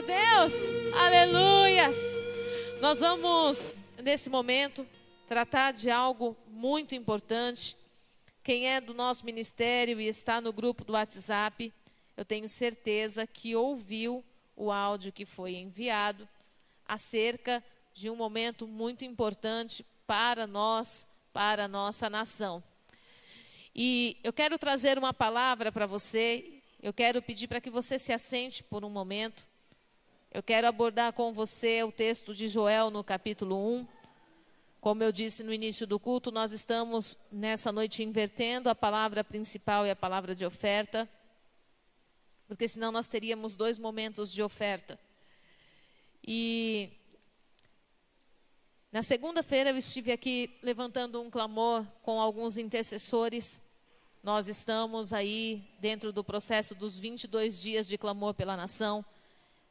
a Deus. Aleluias. Nós vamos, nesse momento, tratar de algo muito importante. Quem é do nosso ministério e está no grupo do WhatsApp, eu tenho certeza que ouviu o áudio que foi enviado acerca de um momento muito importante para nós, para a nossa nação. E eu quero trazer uma palavra para você eu quero pedir para que você se assente por um momento. Eu quero abordar com você o texto de Joel no capítulo 1. Como eu disse no início do culto, nós estamos nessa noite invertendo a palavra principal e a palavra de oferta, porque senão nós teríamos dois momentos de oferta. E na segunda-feira eu estive aqui levantando um clamor com alguns intercessores nós estamos aí dentro do processo dos 22 dias de clamor pela nação.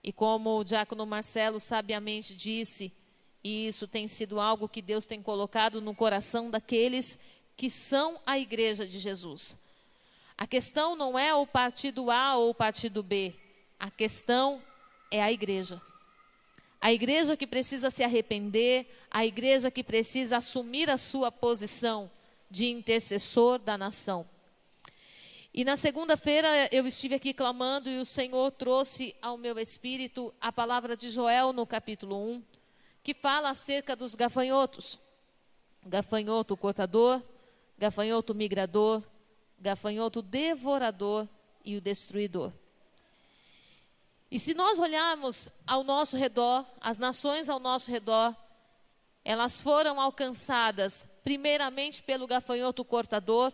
E como o diácono Marcelo sabiamente disse, e isso tem sido algo que Deus tem colocado no coração daqueles que são a igreja de Jesus. A questão não é o partido A ou o partido B. A questão é a igreja. A igreja que precisa se arrepender, a igreja que precisa assumir a sua posição de intercessor da nação. E na segunda-feira eu estive aqui clamando e o Senhor trouxe ao meu espírito a palavra de Joel no capítulo 1, que fala acerca dos gafanhotos. Gafanhoto cortador, gafanhoto migrador, gafanhoto devorador e o destruidor. E se nós olharmos ao nosso redor, as nações ao nosso redor, elas foram alcançadas primeiramente pelo gafanhoto cortador,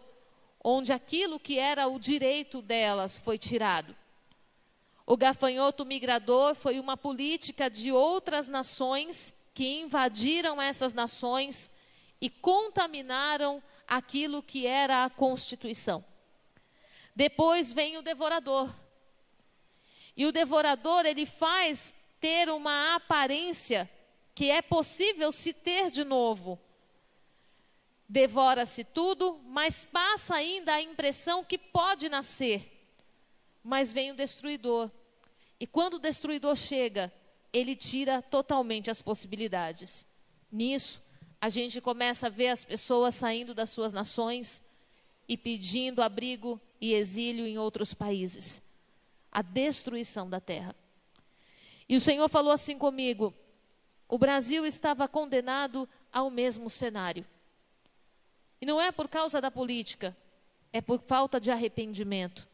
onde aquilo que era o direito delas foi tirado. O gafanhoto migrador foi uma política de outras nações que invadiram essas nações e contaminaram aquilo que era a Constituição. Depois vem o devorador. E o devorador, ele faz ter uma aparência que é possível se ter de novo, devora-se tudo, mas passa ainda a impressão que pode nascer. Mas vem o destruidor. E quando o destruidor chega, ele tira totalmente as possibilidades. Nisso, a gente começa a ver as pessoas saindo das suas nações e pedindo abrigo e exílio em outros países. A destruição da terra. E o Senhor falou assim comigo: o Brasil estava condenado ao mesmo cenário. E não é por causa da política, é por falta de arrependimento.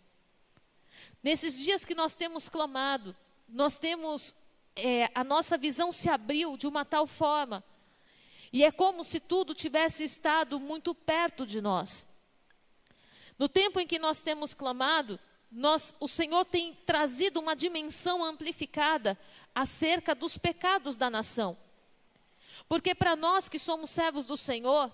Nesses dias que nós temos clamado, nós temos, é, a nossa visão se abriu de uma tal forma, e é como se tudo tivesse estado muito perto de nós. No tempo em que nós temos clamado, nós, o Senhor tem trazido uma dimensão amplificada acerca dos pecados da nação. Porque para nós que somos servos do Senhor,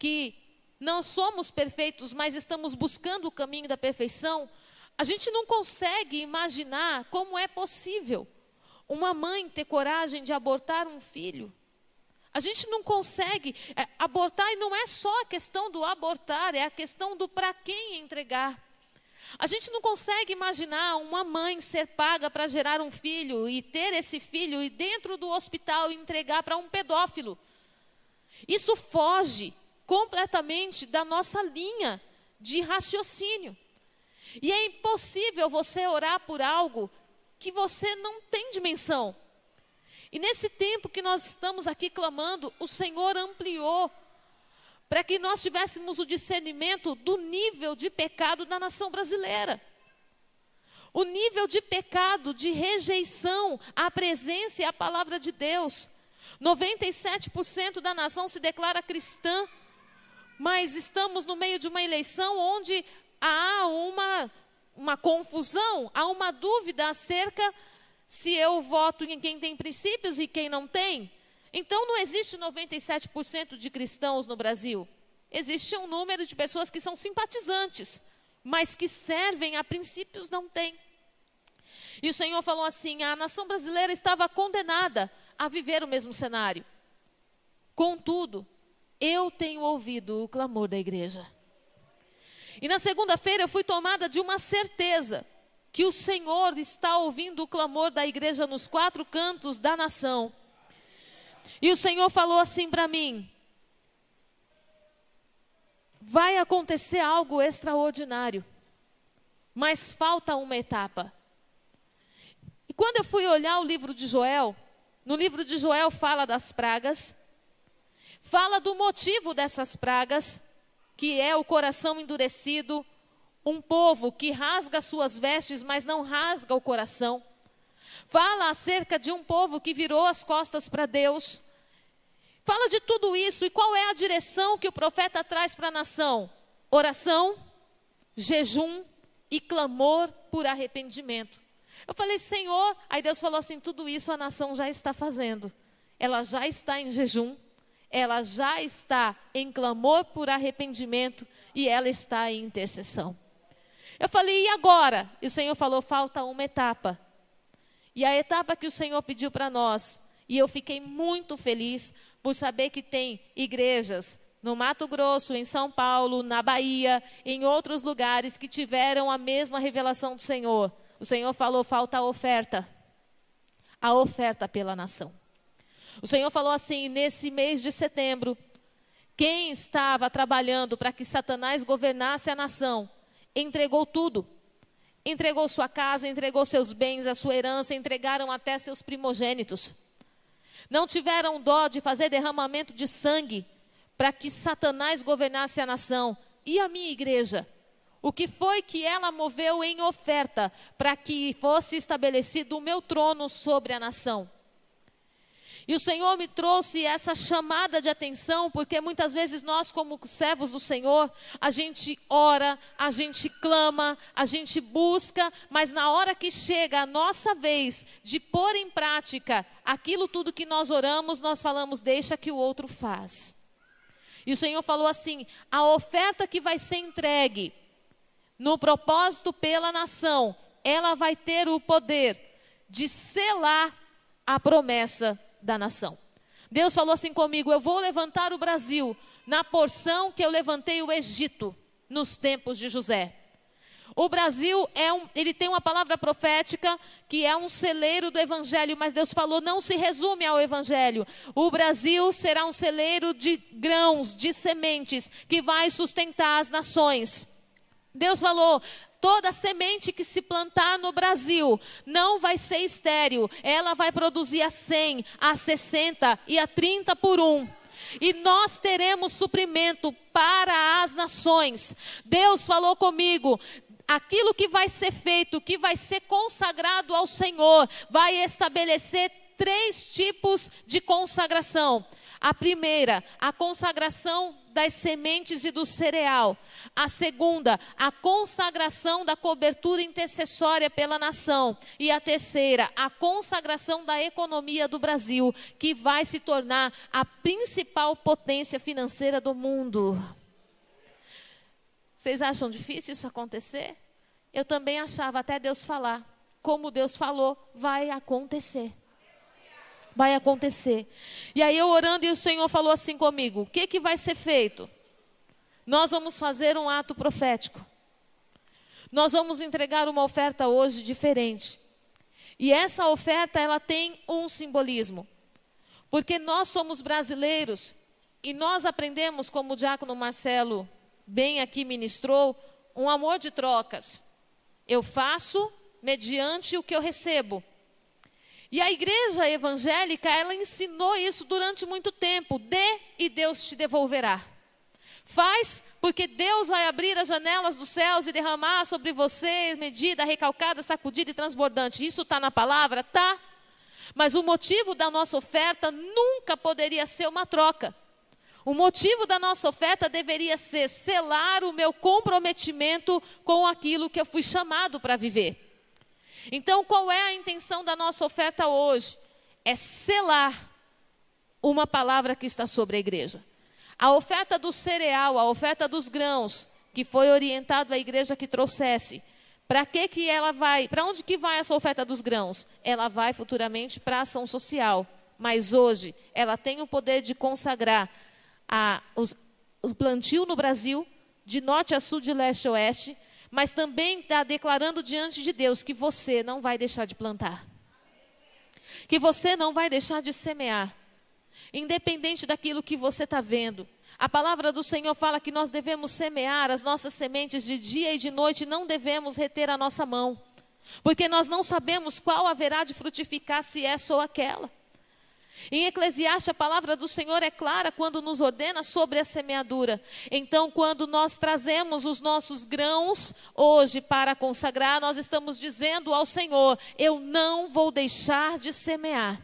que não somos perfeitos, mas estamos buscando o caminho da perfeição, a gente não consegue imaginar como é possível uma mãe ter coragem de abortar um filho. A gente não consegue é, abortar, e não é só a questão do abortar, é a questão do para quem entregar. A gente não consegue imaginar uma mãe ser paga para gerar um filho e ter esse filho e dentro do hospital entregar para um pedófilo. Isso foge completamente da nossa linha de raciocínio. E é impossível você orar por algo que você não tem dimensão. E nesse tempo que nós estamos aqui clamando, o Senhor ampliou para que nós tivéssemos o discernimento do nível de pecado da nação brasileira. O nível de pecado, de rejeição à presença e à palavra de Deus. 97% da nação se declara cristã, mas estamos no meio de uma eleição onde há uma, uma confusão, há uma dúvida acerca se eu voto em quem tem princípios e quem não tem. Então não existe 97% de cristãos no Brasil. Existe um número de pessoas que são simpatizantes, mas que servem a princípios não tem. E o Senhor falou assim: a nação brasileira estava condenada a viver o mesmo cenário. Contudo, eu tenho ouvido o clamor da igreja. E na segunda-feira eu fui tomada de uma certeza que o Senhor está ouvindo o clamor da igreja nos quatro cantos da nação. E o Senhor falou assim para mim: vai acontecer algo extraordinário, mas falta uma etapa. E quando eu fui olhar o livro de Joel, no livro de Joel fala das pragas, fala do motivo dessas pragas, que é o coração endurecido, um povo que rasga suas vestes, mas não rasga o coração. Fala acerca de um povo que virou as costas para Deus. Fala de tudo isso e qual é a direção que o profeta traz para a nação? Oração, jejum e clamor por arrependimento. Eu falei, Senhor, aí Deus falou assim: tudo isso a nação já está fazendo. Ela já está em jejum, ela já está em clamor por arrependimento e ela está em intercessão. Eu falei, e agora? E o Senhor falou: falta uma etapa. E a etapa que o Senhor pediu para nós, e eu fiquei muito feliz por saber que tem igrejas no Mato Grosso, em São Paulo, na Bahia, em outros lugares que tiveram a mesma revelação do Senhor. O Senhor falou: falta a oferta. A oferta pela nação. O Senhor falou assim: nesse mês de setembro, quem estava trabalhando para que Satanás governasse a nação, entregou tudo. Entregou sua casa, entregou seus bens, a sua herança, entregaram até seus primogênitos. Não tiveram dó de fazer derramamento de sangue para que Satanás governasse a nação. E a minha igreja? O que foi que ela moveu em oferta para que fosse estabelecido o meu trono sobre a nação? E o Senhor me trouxe essa chamada de atenção, porque muitas vezes nós, como servos do Senhor, a gente ora, a gente clama, a gente busca, mas na hora que chega a nossa vez de pôr em prática aquilo tudo que nós oramos, nós falamos, deixa que o outro faz. E o Senhor falou assim: a oferta que vai ser entregue no propósito pela nação, ela vai ter o poder de selar a promessa da nação. Deus falou assim comigo: Eu vou levantar o Brasil na porção que eu levantei o Egito nos tempos de José. O Brasil é um, ele tem uma palavra profética que é um celeiro do evangelho, mas Deus falou não se resume ao evangelho. O Brasil será um celeiro de grãos, de sementes que vai sustentar as nações. Deus falou: toda semente que se plantar no Brasil não vai ser estéril, ela vai produzir a 100, a 60 e a 30 por um. E nós teremos suprimento para as nações. Deus falou comigo: aquilo que vai ser feito, que vai ser consagrado ao Senhor, vai estabelecer três tipos de consagração. A primeira, a consagração das sementes e do cereal. A segunda, a consagração da cobertura intercessória pela nação. E a terceira, a consagração da economia do Brasil, que vai se tornar a principal potência financeira do mundo. Vocês acham difícil isso acontecer? Eu também achava até Deus falar. Como Deus falou, vai acontecer vai acontecer. E aí eu orando e o Senhor falou assim comigo: o que, que vai ser feito? Nós vamos fazer um ato profético. Nós vamos entregar uma oferta hoje diferente. E essa oferta ela tem um simbolismo. Porque nós somos brasileiros e nós aprendemos, como o diácono Marcelo bem aqui ministrou, um amor de trocas. Eu faço mediante o que eu recebo. E a igreja evangélica, ela ensinou isso durante muito tempo. Dê e Deus te devolverá. Faz, porque Deus vai abrir as janelas dos céus e derramar sobre você medida, recalcada, sacudida e transbordante. Isso está na palavra? Tá. Mas o motivo da nossa oferta nunca poderia ser uma troca. O motivo da nossa oferta deveria ser selar o meu comprometimento com aquilo que eu fui chamado para viver. Então, qual é a intenção da nossa oferta hoje? É selar uma palavra que está sobre a igreja. A oferta do cereal, a oferta dos grãos, que foi orientado à igreja que trouxesse. Para que que ela vai? Para onde que vai essa oferta dos grãos? Ela vai futuramente para ação social. Mas hoje ela tem o poder de consagrar a, os, o plantio no Brasil, de norte a sul, de leste a oeste, mas também está declarando diante de Deus que você não vai deixar de plantar, que você não vai deixar de semear, independente daquilo que você está vendo. A palavra do Senhor fala que nós devemos semear as nossas sementes de dia e de noite, não devemos reter a nossa mão, porque nós não sabemos qual haverá de frutificar, se essa ou aquela. Em Eclesiastes, a palavra do Senhor é clara quando nos ordena sobre a semeadura. Então, quando nós trazemos os nossos grãos hoje para consagrar, nós estamos dizendo ao Senhor: Eu não vou deixar de semear.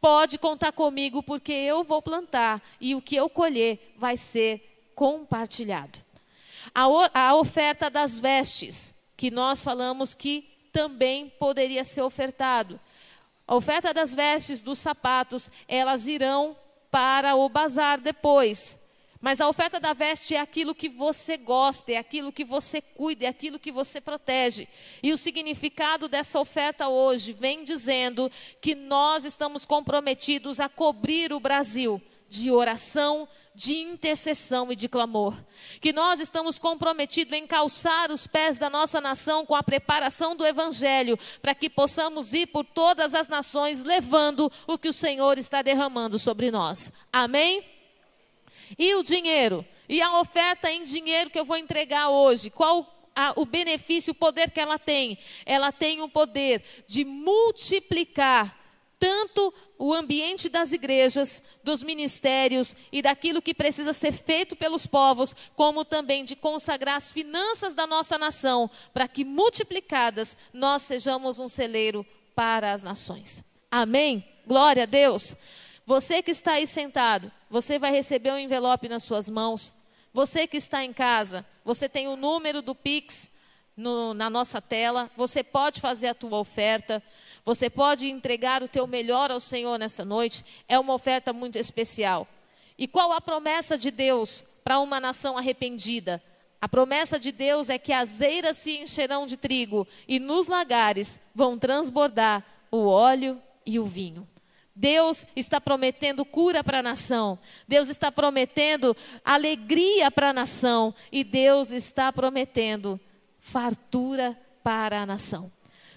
Pode contar comigo, porque eu vou plantar e o que eu colher vai ser compartilhado. A, a oferta das vestes, que nós falamos que também poderia ser ofertado. A oferta das vestes, dos sapatos, elas irão para o bazar depois. Mas a oferta da veste é aquilo que você gosta, é aquilo que você cuida, é aquilo que você protege. E o significado dessa oferta hoje vem dizendo que nós estamos comprometidos a cobrir o Brasil de oração, de intercessão e de clamor. Que nós estamos comprometidos em calçar os pés da nossa nação com a preparação do Evangelho, para que possamos ir por todas as nações levando o que o Senhor está derramando sobre nós. Amém? E o dinheiro? E a oferta em dinheiro que eu vou entregar hoje? Qual a, o benefício, o poder que ela tem? Ela tem o poder de multiplicar tanto o ambiente das igrejas, dos ministérios e daquilo que precisa ser feito pelos povos, como também de consagrar as finanças da nossa nação, para que multiplicadas nós sejamos um celeiro para as nações. Amém? Glória a Deus. Você que está aí sentado, você vai receber um envelope nas suas mãos. Você que está em casa, você tem o número do Pix no, na nossa tela. Você pode fazer a tua oferta. Você pode entregar o teu melhor ao Senhor nessa noite. É uma oferta muito especial. E qual a promessa de Deus para uma nação arrependida? A promessa de Deus é que as eiras se encherão de trigo e nos lagares vão transbordar o óleo e o vinho. Deus está prometendo cura para a nação. Deus está prometendo alegria para a nação. E Deus está prometendo fartura para a nação.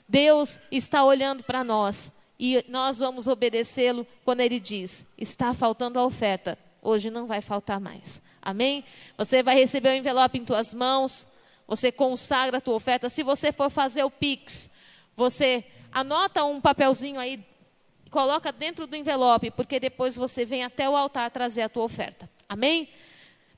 Deus está olhando para nós e nós vamos obedecê-lo quando ele diz: está faltando a oferta, hoje não vai faltar mais. Amém? Você vai receber o envelope em tuas mãos, você consagra a tua oferta. Se você for fazer o Pix, você anota um papelzinho aí, coloca dentro do envelope, porque depois você vem até o altar trazer a tua oferta. Amém?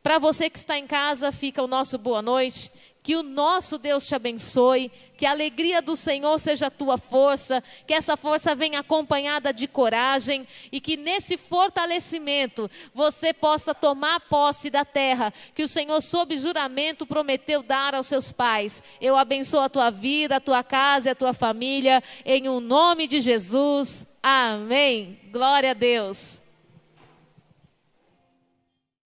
Para você que está em casa, fica o nosso boa noite. Que o nosso Deus te abençoe, que a alegria do Senhor seja a tua força, que essa força venha acompanhada de coragem e que nesse fortalecimento você possa tomar posse da terra que o Senhor, sob juramento, prometeu dar aos seus pais. Eu abençoo a tua vida, a tua casa e a tua família, em o um nome de Jesus. Amém. Glória a Deus.